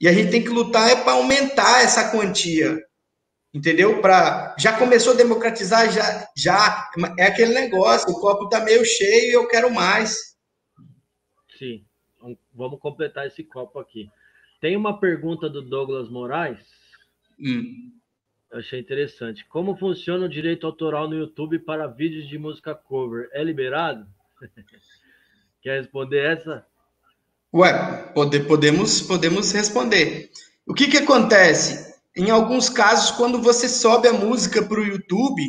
E a gente tem que lutar é para aumentar essa quantia. Entendeu? Pra, já começou a democratizar, já, já é aquele negócio, o copo está meio cheio e eu quero mais. Sim vamos completar esse copo aqui. Tem uma pergunta do Douglas Moraes. Hum. Eu achei interessante. Como funciona o direito autoral no YouTube para vídeos de música cover? É liberado? Quer responder essa? Ué, pode, podemos, podemos responder. O que, que acontece? Em alguns casos, quando você sobe a música para o YouTube,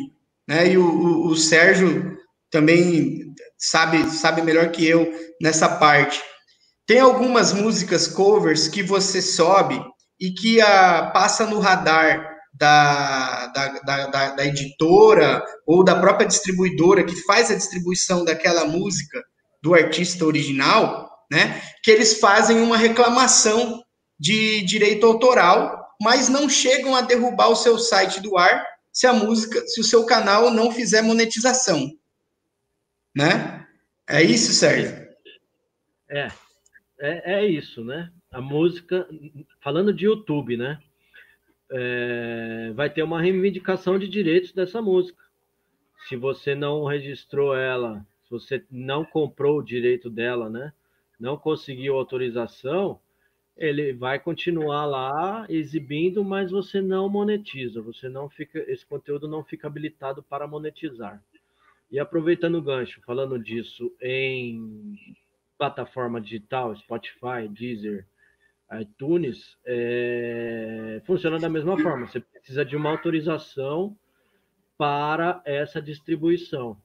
né, e o, o, o Sérgio também sabe, sabe melhor que eu nessa parte. Tem algumas músicas covers que você sobe e que a, passa no radar da, da, da, da, da editora ou da própria distribuidora que faz a distribuição daquela música do artista original, né? Que eles fazem uma reclamação de direito autoral, mas não chegam a derrubar o seu site do ar se a música, se o seu canal não fizer monetização, né? É isso, Sérgio? É, é, é isso, né? A música, falando de YouTube, né? É, vai ter uma reivindicação de direitos dessa música. Se você não registrou ela, se você não comprou o direito dela, né? Não conseguiu autorização, ele vai continuar lá exibindo, mas você não monetiza, você não fica, esse conteúdo não fica habilitado para monetizar. E aproveitando o gancho, falando disso em plataforma digital, Spotify, Deezer, iTunes, é, funciona da mesma forma. Você precisa de uma autorização para essa distribuição.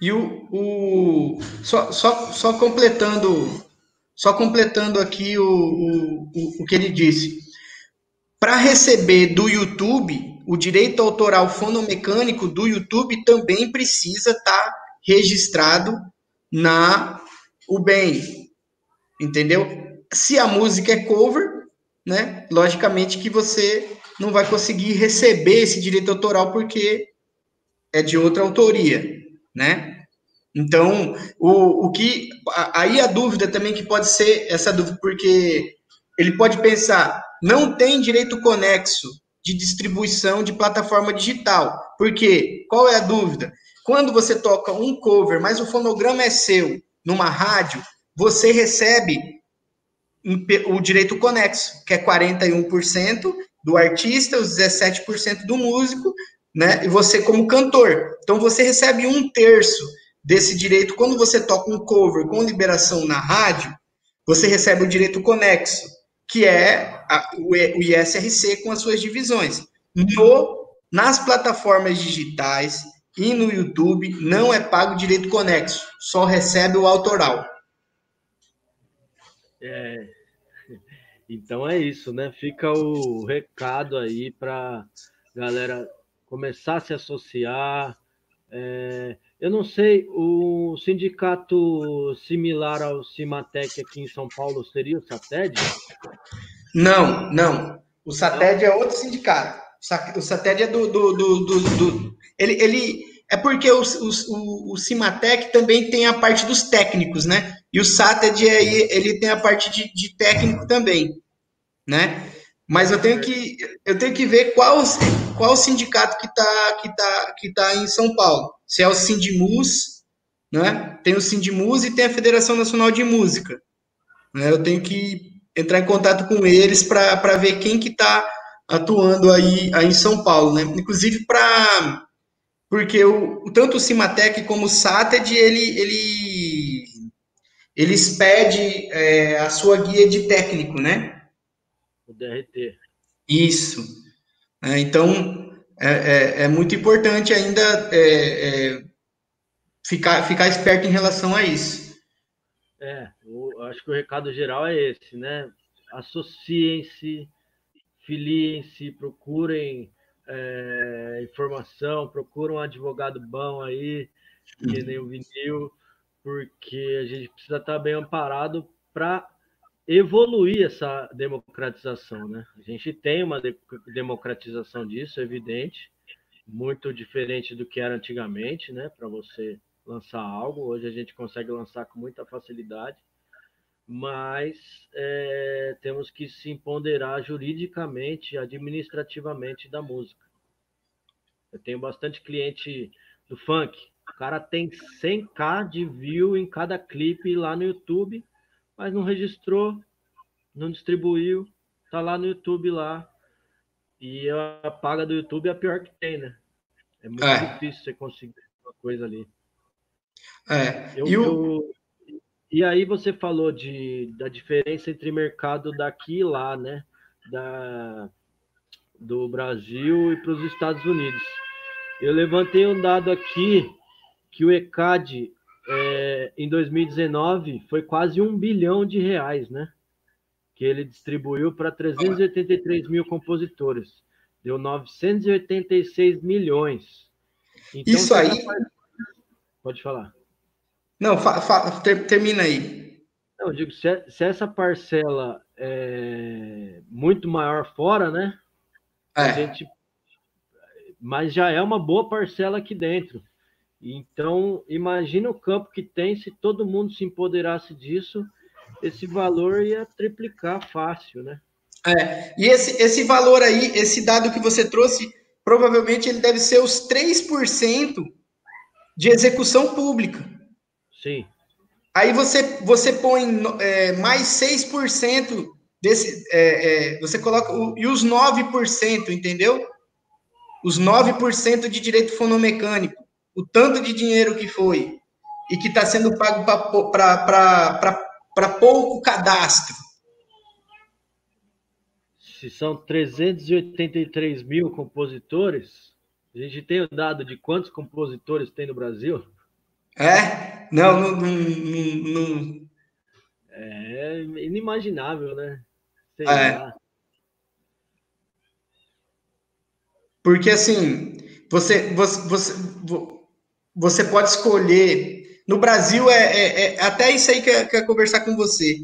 E o, o só, só, só completando só completando aqui o, o, o que ele disse. Para receber do YouTube, o direito autoral fonomecânico do YouTube também precisa estar tá registrado na UBM. Entendeu? Se a música é cover, né? Logicamente que você não vai conseguir receber esse direito autoral porque é de outra autoria, né? Então, o, o que. Aí a dúvida também que pode ser essa dúvida, porque ele pode pensar, não tem direito conexo de distribuição de plataforma digital. Por quê? Qual é a dúvida? Quando você toca um cover, mas o fonograma é seu, numa rádio, você recebe o direito conexo, que é 41% do artista, os 17% do músico, né? E você como cantor. Então você recebe um terço desse direito. Quando você toca um cover com liberação na rádio, você recebe o direito conexo, que é a, o, ISRC com as suas divisões. No, nas plataformas digitais e no YouTube não é pago direito conexo, só recebe o autoral. É, então é isso, né? Fica o recado aí para galera começar a se associar. É, eu não sei, o sindicato similar ao Cimatec aqui em São Paulo seria o SATED? Não, não. O SATED é outro sindicato. O SATED é do. do, do, do, do ele, ele é porque o, o, o Cimatec também tem a parte dos técnicos, né? E o SATED é, ele tem a parte de, de técnico também, né? Mas eu tenho que, eu tenho que ver qual, qual sindicato que está que tá, que tá em São Paulo. Se é o Sindimus, né? Tem o Sindimus e tem a Federação Nacional de Música. Né? Eu tenho que entrar em contato com eles para ver quem que está atuando aí, aí em São Paulo, né? Inclusive para porque o, tanto o Cimatec como o SATED, ele, ele, eles pedem é, a sua guia de técnico, né? o DRT. Isso. É, então, é, é, é, muito importante ainda é, é, ficar, ficar esperto em relação a isso. É, eu acho que o recado geral é esse, né? Associem-se, filiem-se, procurem é, informação, procurem um advogado bom aí, que nem o vinil, porque a gente precisa estar bem amparado para evoluir essa democratização, né? A gente tem uma de democratização disso, é evidente, muito diferente do que era antigamente, né? Para você lançar algo, hoje a gente consegue lançar com muita facilidade, mas é, temos que se empoderar juridicamente, administrativamente da música. Eu tenho bastante cliente do funk, o cara tem 100k de view em cada clipe lá no YouTube mas não registrou, não distribuiu, tá lá no YouTube lá. E a paga do YouTube é a pior que tem, né? É muito é. difícil você conseguir uma coisa ali. É. Eu, e, o... eu, e aí você falou de, da diferença entre mercado daqui e lá, né? Da, do Brasil e para os Estados Unidos. Eu levantei um dado aqui que o ECAD é, em 2019 foi quase um bilhão de reais, né? Que ele distribuiu para 383 mil compositores. Deu 986 milhões. Então, Isso aí. Pode falar. Não, fa, fa, ter, termina aí. Não, eu digo, se, se, essa parcela é muito maior fora, né? É. A gente, mas já é uma boa parcela aqui dentro. Então, imagina o campo que tem se todo mundo se empoderasse disso, esse valor ia triplicar fácil, né? É, e esse, esse valor aí, esse dado que você trouxe, provavelmente ele deve ser os 3% de execução pública. Sim. Aí você, você põe é, mais 6% desse. É, é, você coloca. O, e os 9%, entendeu? Os 9% de direito fonomecânico. O tanto de dinheiro que foi. E que está sendo pago para pouco cadastro. Se são 383 mil compositores, a gente tem o dado de quantos compositores tem no Brasil? É? Não, não, não, não... É inimaginável, né? Sei é. Lá. Porque assim, você, você, você, você pode escolher. No Brasil, é, é, é até isso aí que eu quero conversar com você.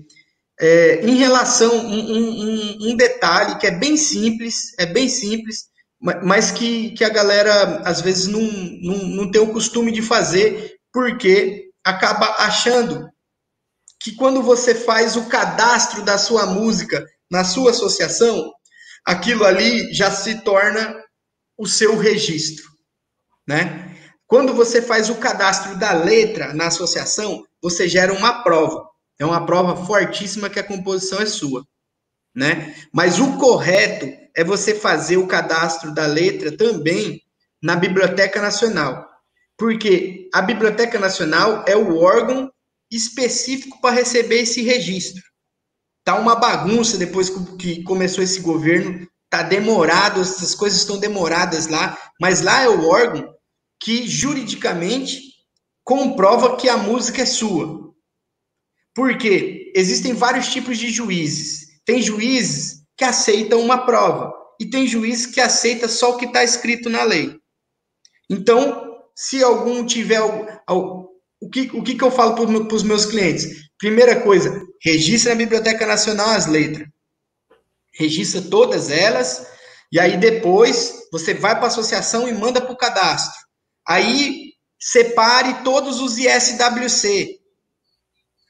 É, em relação um, um, um, detalhe que é bem simples, é bem simples, mas que, que a galera às vezes não, não, não tem o costume de fazer, porque acaba achando que quando você faz o cadastro da sua música na sua associação, aquilo ali já se torna o seu registro, né? Quando você faz o cadastro da letra na associação, você gera uma prova. É uma prova fortíssima que a composição é sua, né? Mas o correto é você fazer o cadastro da letra também na Biblioteca Nacional porque a Biblioteca Nacional é o órgão específico para receber esse registro. Tá uma bagunça depois que começou esse governo, tá demorado, essas coisas estão demoradas lá, mas lá é o órgão que juridicamente comprova que a música é sua. Porque existem vários tipos de juízes. Tem juízes que aceitam uma prova e tem juízes que aceita só o que está escrito na lei. Então, se algum tiver o que, o que, que eu falo para os meus clientes? Primeira coisa, registra na Biblioteca Nacional as letras. Registra todas elas, e aí depois você vai para a associação e manda para o cadastro. Aí separe todos os ISWC.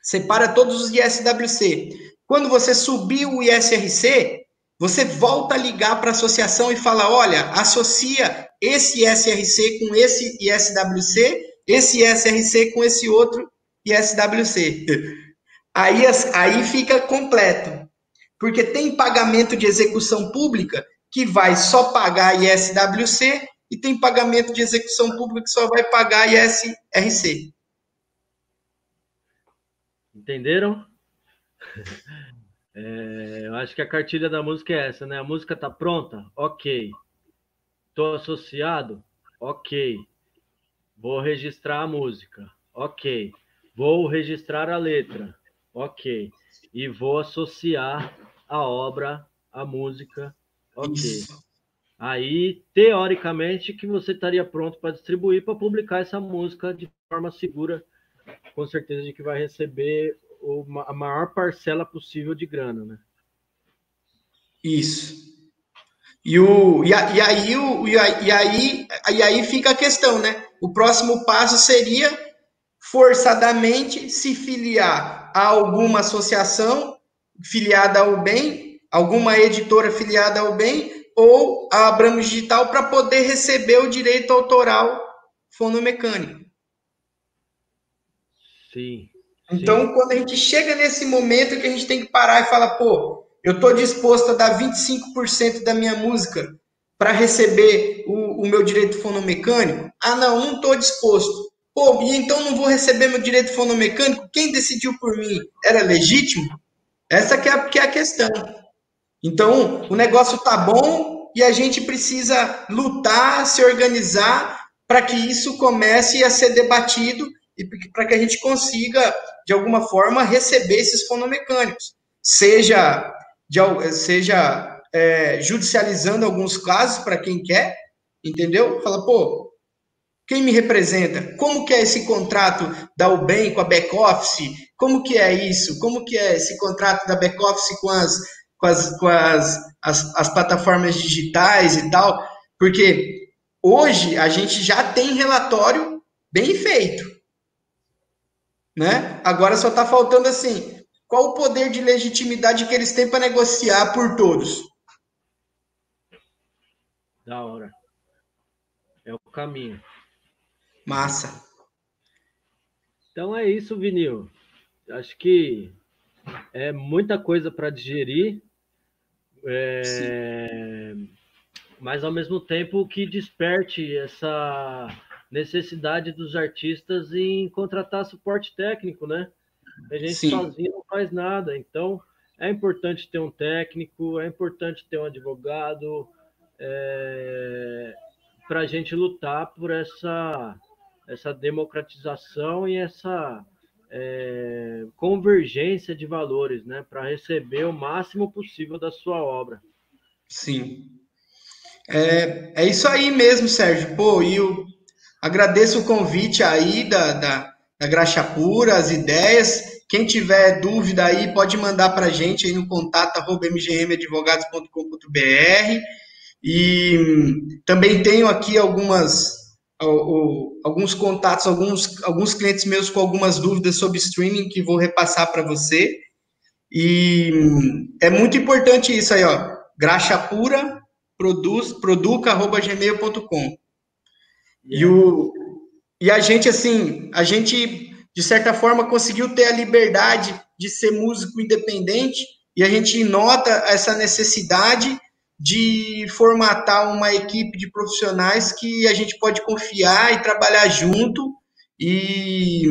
Separa todos os ISWC. Quando você subir o ISRC, você volta a ligar para a associação e fala: olha, associa esse ISRC com esse ISWC, esse ISRC com esse outro ISWC. Aí, aí fica completo. Porque tem pagamento de execução pública que vai só pagar ISWC e tem pagamento de execução pública que só vai pagar ISRC. Entenderam? É, eu acho que a cartilha da música é essa, né? A música tá pronta? Ok. Estou associado? Ok. Vou registrar a música. Ok. Vou registrar a letra. Ok. E vou associar a obra à música. Ok. Isso. Aí, teoricamente, que você estaria pronto para distribuir, para publicar essa música de forma segura, com certeza de que vai receber a maior parcela possível de grana, né? Isso. E, o, e, a, e, aí, o, e, a, e, aí, e aí fica a questão, né? O próximo passo seria forçadamente se filiar a alguma associação filiada ao bem, alguma editora filiada ao bem, ou a Abramos Digital para poder receber o direito autoral fonomecânico. Sim. Então, sim. quando a gente chega nesse momento que a gente tem que parar e falar, pô, eu estou disposto a dar 25% da minha música para receber o, o, meu direito fonomecânico? Ah, não, não estou disposto. Pô, e então não vou receber meu direito fonomecânico? Quem decidiu por mim? Era legítimo? Essa que é, que é a questão. Então, o negócio tá bom e a gente precisa lutar, se organizar para que isso comece a ser debatido e para que a gente consiga, de alguma forma, receber esses fonomecânicos. Seja de, seja é, judicializando alguns casos para quem quer, entendeu? Fala, pô, quem me representa? Como que é esse contrato da UBEM com a back-office? Como que é isso? Como que é esse contrato da back-office com, as, com, as, com as, as, as plataformas digitais e tal? Porque hoje a gente já tem relatório bem feito. Né? Agora só está faltando assim, qual o poder de legitimidade que eles têm para negociar por todos? Da hora. É o caminho. Massa. Então é isso, Vinil. Acho que é muita coisa para digerir, é... mas ao mesmo tempo que desperte essa necessidade dos artistas em contratar suporte técnico, né? A gente Sim. sozinho não faz nada, então é importante ter um técnico, é importante ter um advogado, é... para a gente lutar por essa essa democratização e essa é, convergência de valores, né, para receber o máximo possível da sua obra. Sim. É, é isso aí mesmo, Sérgio. Pô, e eu agradeço o convite aí da, da, da Graxa Pura, as ideias. Quem tiver dúvida aí, pode mandar para a gente aí no contato mgmadvogados.com.br. E também tenho aqui algumas alguns contatos, alguns, alguns clientes meus com algumas dúvidas sobre streaming que vou repassar para você. E é muito importante isso aí, ó. Graxa pura, produz, produca.gmail.com. E, o, e a gente, assim, a gente, de certa forma, conseguiu ter a liberdade de ser músico independente e a gente nota essa necessidade de formatar uma equipe de profissionais que a gente pode confiar e trabalhar junto e,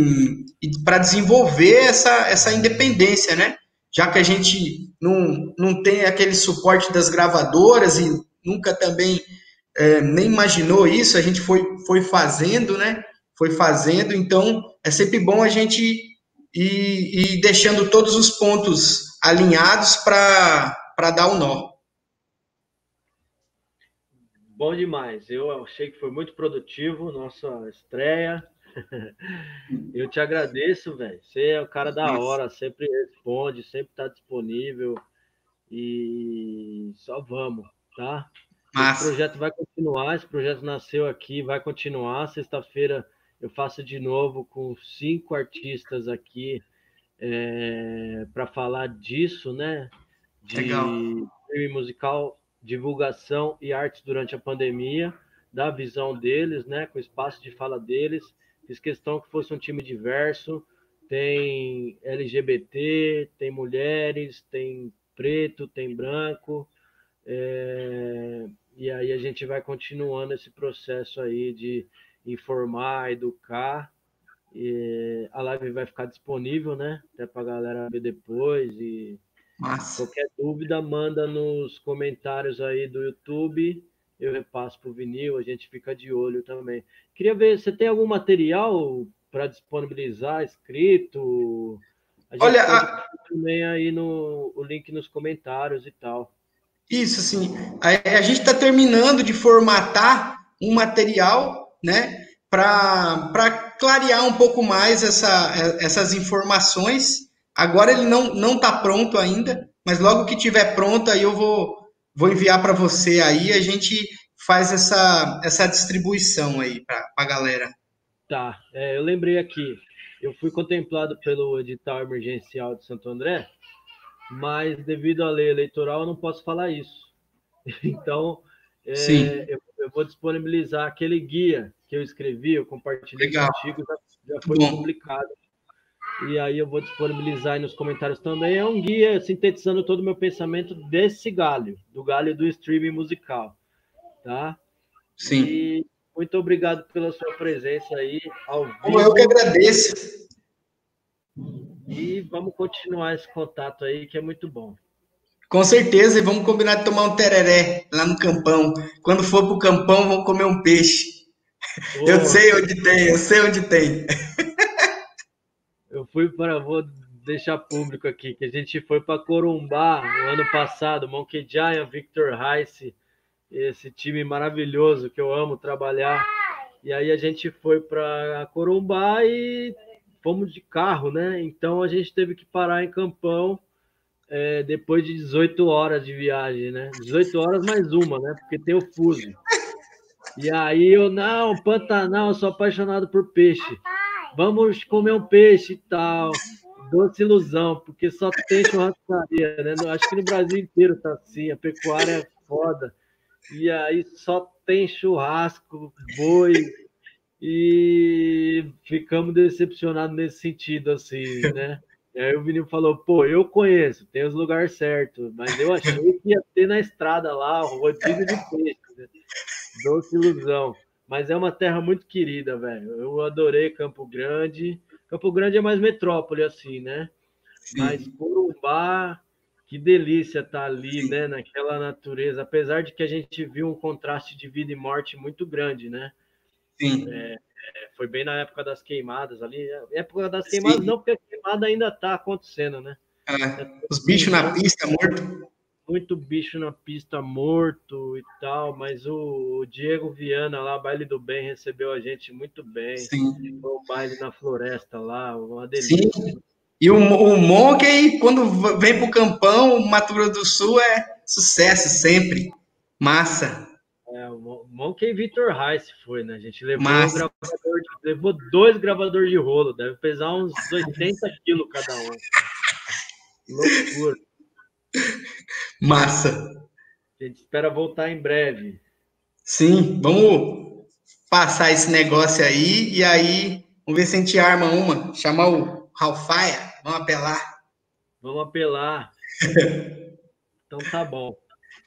e para desenvolver essa, essa independência, né? Já que a gente não, não tem aquele suporte das gravadoras e nunca também é, nem imaginou isso, a gente foi, foi fazendo, né? Foi fazendo, então é sempre bom a gente ir, ir deixando todos os pontos alinhados para dar o nó. Bom demais. Eu achei que foi muito produtivo nossa estreia. Eu te agradeço, velho. Você é o cara da hora, sempre responde, sempre está disponível. E só vamos, tá? Esse projeto vai continuar, esse projeto nasceu aqui, vai continuar. Sexta-feira eu faço de novo com cinco artistas aqui é, para falar disso, né? De Legal. musical divulgação e arte durante a pandemia, da visão deles, né, com o espaço de fala deles. Fiz questão que fosse um time diverso, tem LGBT, tem mulheres, tem preto, tem branco, é... e aí a gente vai continuando esse processo aí de informar, educar. E a live vai ficar disponível, né? Até para a galera ver depois e Massa. Qualquer dúvida, manda nos comentários aí do YouTube. Eu repasso para o vinil, a gente fica de olho também. Queria ver, você tem algum material para disponibilizar escrito? A gente Olha, a... também aí no o link nos comentários e tal. Isso, sim. A, a gente está terminando de formatar um material, né, para clarear um pouco mais essa, essas informações Agora ele não não está pronto ainda, mas logo que tiver pronto aí eu vou vou enviar para você aí a gente faz essa essa distribuição aí para a galera. Tá, é, eu lembrei aqui, eu fui contemplado pelo edital emergencial de Santo André, mas devido à lei eleitoral eu não posso falar isso. Então, é, eu, eu, vou disponibilizar aquele guia que eu escrevi, eu compartilhei Legal. contigo, já, já foi Bom. publicado e aí eu vou disponibilizar aí nos comentários também. É um guia sintetizando todo o meu pensamento desse galho, do galho do streaming musical, tá? Sim. E muito obrigado pela sua presença aí ao vivo. Eu que agradeço. E vamos continuar esse contato aí, que é muito bom. Com certeza, e vamos combinar de tomar um tereré lá no campão. Quando for para o campão, vamos comer um peixe. Eu sei onde tem, eu sei onde tem. Eu fui para. Vou deixar público aqui que a gente foi para Corumbá no ano passado, Monkey Giant, Victor Rice, esse time maravilhoso que eu amo trabalhar. E aí a gente foi para Corumbá e fomos de carro, né? Então a gente teve que parar em Campão é, depois de 18 horas de viagem, né? 18 horas mais uma, né? Porque tem o fuso. E aí eu, não, Pantanal, sou apaixonado por peixe. Vamos comer um peixe e tal. Doce ilusão, porque só tem churrascaria, né? Acho que no Brasil inteiro tá assim, a pecuária é foda. E aí só tem churrasco, boi, e ficamos decepcionados nesse sentido, assim, né? E aí o menino falou, pô, eu conheço, tem os lugares certos, mas eu achei que ia ter na estrada lá, rodízio de peixe, né? Doce ilusão. Mas é uma terra muito querida, velho. Eu adorei Campo Grande. Campo Grande é mais metrópole, assim, né? Sim. Mas Corumbá, que delícia estar tá ali, né? Naquela natureza. Apesar de que a gente viu um contraste de vida e morte muito grande, né? Sim. É, é, foi bem na época das queimadas ali. Época das queimadas, Sim. não, porque a queimada ainda está acontecendo, né? É, os bichos na pista morto muito bicho na pista morto e tal, mas o, Diego Viana lá, Baile do Bem, recebeu a gente muito bem. Sim. Foi o baile na floresta lá, uma delícia. Sim. E o, o Monkey, quando vem pro campão, Mato Grosso do Sul é sucesso sempre. Massa. É, o Monkey Victor Rice foi, né? A gente levou, um gravador levou dois gravadores de rolo, deve pesar uns 80 quilos cada um. Loucura. Massa. A gente espera voltar em breve. Sim, vamos passar esse negócio aí e aí vamos ver se a gente arma uma. Chamar o Ralfaia, vamos apelar. Vamos apelar. então tá bom.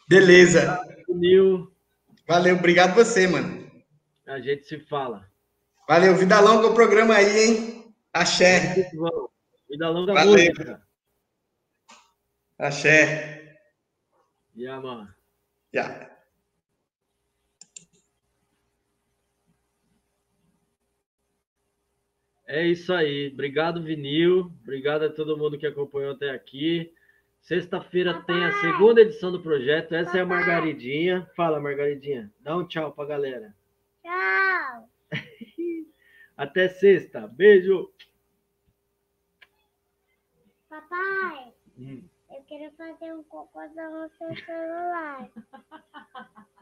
Beleza. Nil. Valeu, obrigado você, mano. A gente se fala. Valeu, vida longa o programa aí, hein? Axé. Vida longa Valeu. música. Axé. Yeah, mano. Yeah. É isso aí. Obrigado, Vinil. Obrigado a todo mundo que acompanhou até aqui. Sexta-feira tem a segunda edição do projeto. Essa é a Margaridinha. Fala, Margaridinha. Dá um tchau pra galera. Tchau. Até sexta. Beijo. Papai. Hum quero fazer um cocô no seu celular.